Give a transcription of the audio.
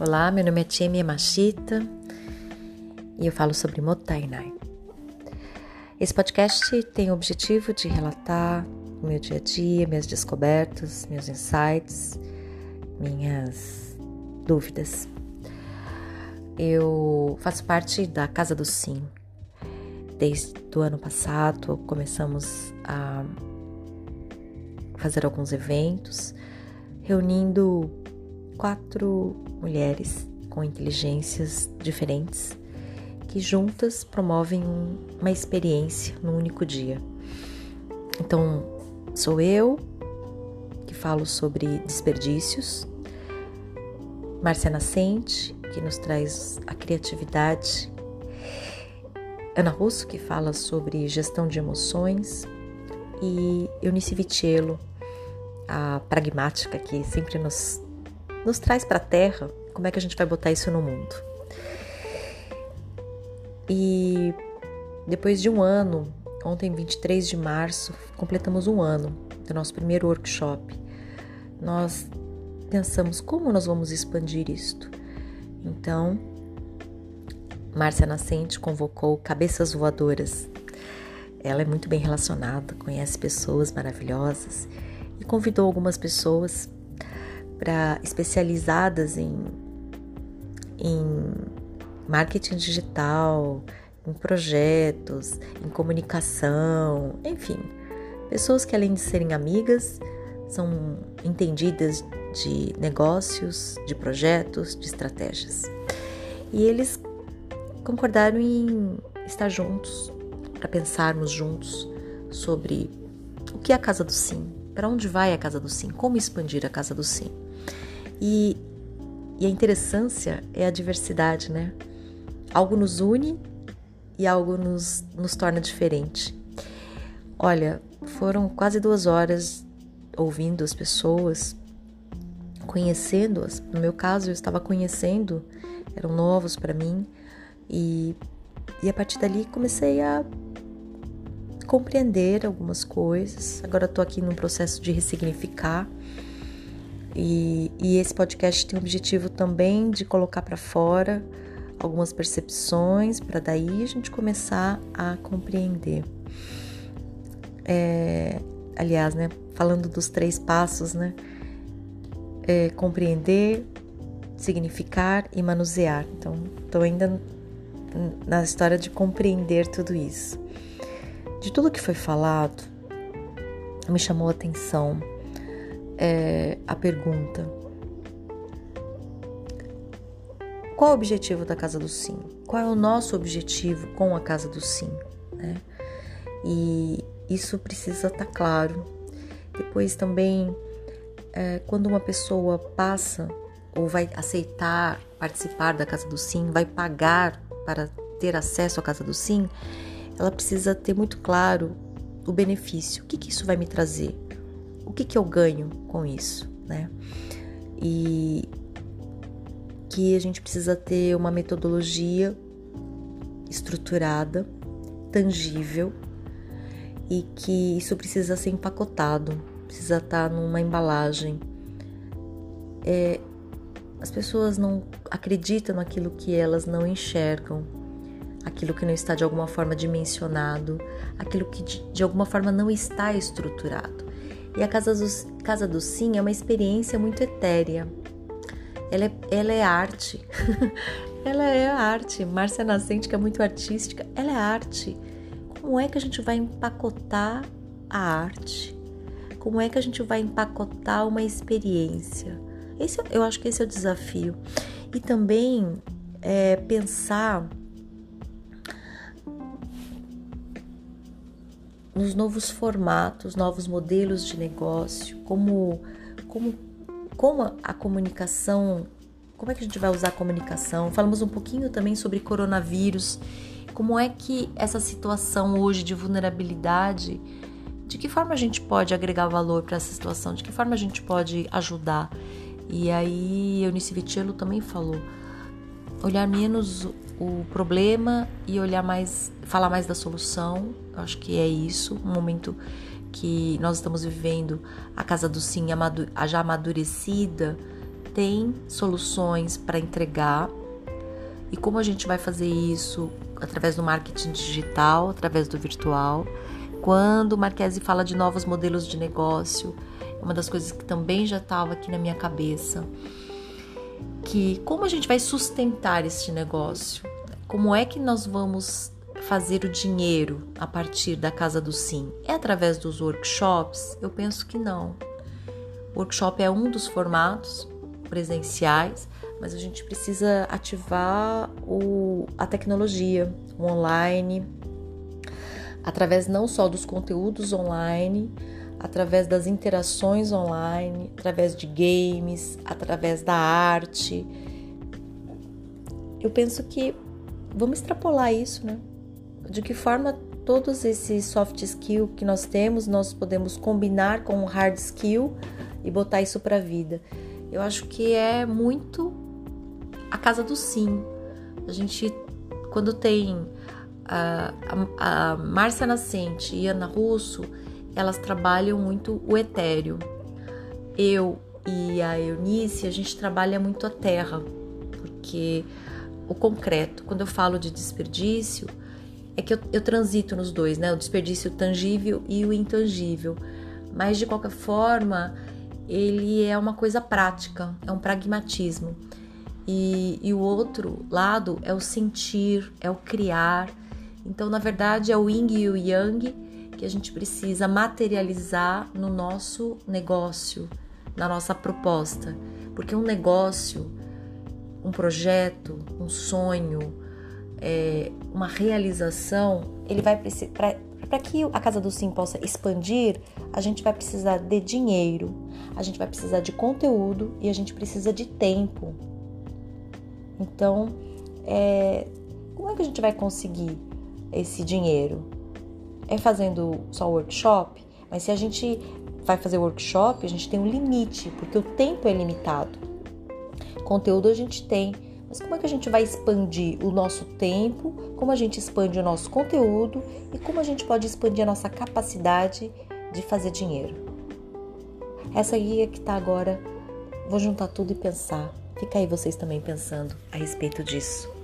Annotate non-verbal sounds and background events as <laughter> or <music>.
Olá, meu nome é Temi Machita e eu falo sobre Motainai. Esse podcast tem o objetivo de relatar o meu dia a dia, minhas descobertas, meus insights, minhas dúvidas. Eu faço parte da Casa do Sim. Desde o ano passado começamos a fazer alguns eventos, reunindo quatro mulheres com inteligências diferentes que juntas promovem uma experiência num único dia. Então, sou eu que falo sobre desperdícios, Márcia Nascente, que nos traz a criatividade, Ana Russo, que fala sobre gestão de emoções, e Eunice Vitiello, a pragmática que sempre nos nos traz para a Terra, como é que a gente vai botar isso no mundo? E depois de um ano, ontem, 23 de março, completamos um ano do nosso primeiro workshop. Nós pensamos como nós vamos expandir isto. Então, Márcia Nascente convocou Cabeças Voadoras. Ela é muito bem relacionada, conhece pessoas maravilhosas e convidou algumas pessoas para especializadas em, em marketing digital, em projetos, em comunicação, enfim, pessoas que além de serem amigas, são entendidas de negócios, de projetos, de estratégias. E eles concordaram em estar juntos para pensarmos juntos sobre o que é a Casa do Sim, para onde vai a Casa do Sim, como expandir a Casa do Sim. E, e a interessância é a diversidade, né? Algo nos une e algo nos, nos torna diferente. Olha, foram quase duas horas ouvindo as pessoas, conhecendo-as. No meu caso, eu estava conhecendo, eram novos para mim, e, e a partir dali comecei a compreender algumas coisas. Agora estou aqui num processo de ressignificar e, e esse podcast tem o objetivo também de colocar para fora algumas percepções para daí a gente começar a compreender. É, aliás, né, falando dos três passos, né, é, compreender, significar e manusear. Então, estou ainda na história de compreender tudo isso. De tudo que foi falado, me chamou a atenção é, a pergunta: qual o objetivo da Casa do Sim? Qual é o nosso objetivo com a Casa do Sim? Né? E isso precisa estar tá claro. Depois também, é, quando uma pessoa passa ou vai aceitar participar da Casa do Sim, vai pagar para ter acesso à Casa do Sim, ela precisa ter muito claro o benefício. O que, que isso vai me trazer? O que, que eu ganho com isso, né? E que a gente precisa ter uma metodologia estruturada, tangível e que isso precisa ser empacotado, precisa estar numa embalagem. É, as pessoas não acreditam naquilo que elas não enxergam, aquilo que não está de alguma forma dimensionado, aquilo que de, de alguma forma não está estruturado. E a Casa do, Casa do Sim é uma experiência muito etérea. Ela é, ela é arte. <laughs> ela é arte. Márcia Nascente, que é muito artística, ela é arte. Como é que a gente vai empacotar a arte? Como é que a gente vai empacotar uma experiência? Esse, eu acho que esse é o desafio. E também é, pensar nos novos formatos, novos modelos de negócio, como, como, como a comunicação, como é que a gente vai usar a comunicação. Falamos um pouquinho também sobre coronavírus, como é que essa situação hoje de vulnerabilidade, de que forma a gente pode agregar valor para essa situação, de que forma a gente pode ajudar. E aí, Eunice Vitiello também falou, olhar menos o problema e olhar mais, falar mais da solução. Eu acho que é isso, um momento que nós estamos vivendo, a casa do sim já amadurecida, tem soluções para entregar e como a gente vai fazer isso através do marketing digital, através do virtual. Quando o fala de novos modelos de negócio, é uma das coisas que também já estava aqui na minha cabeça, que como a gente vai sustentar este negócio? Como é que nós vamos fazer o dinheiro a partir da Casa do Sim? É através dos workshops? Eu penso que não. O workshop é um dos formatos presenciais, mas a gente precisa ativar o, a tecnologia, o online, através não só dos conteúdos online, através das interações online, através de games, através da arte. Eu penso que vamos extrapolar isso, né? De que forma todos esses soft skill que nós temos, nós podemos combinar com o hard skill e botar isso para a vida. Eu acho que é muito a casa do sim. A gente, quando tem a, a, a Márcia Nascente e Ana Russo, elas trabalham muito o etéreo. Eu e a Eunice, a gente trabalha muito a terra, porque o concreto, quando eu falo de desperdício, é que eu, eu transito nos dois, né? O desperdício tangível e o intangível. Mas de qualquer forma, ele é uma coisa prática, é um pragmatismo. E, e o outro lado é o sentir, é o criar. Então, na verdade, é o yin e o yang que a gente precisa materializar no nosso negócio, na nossa proposta. Porque um negócio, um projeto, um sonho, é, uma realização, ele vai precisar. Para que a Casa do Sim possa expandir, a gente vai precisar de dinheiro, a gente vai precisar de conteúdo e a gente precisa de tempo. Então, é, como é que a gente vai conseguir esse dinheiro? É fazendo só workshop? Mas se a gente vai fazer workshop, a gente tem um limite, porque o tempo é limitado. Conteúdo a gente tem, mas como é que a gente vai expandir o nosso tempo? Como a gente expande o nosso conteúdo e como a gente pode expandir a nossa capacidade de fazer dinheiro? Essa aí é que está agora. Vou juntar tudo e pensar. Fica aí vocês também pensando a respeito disso.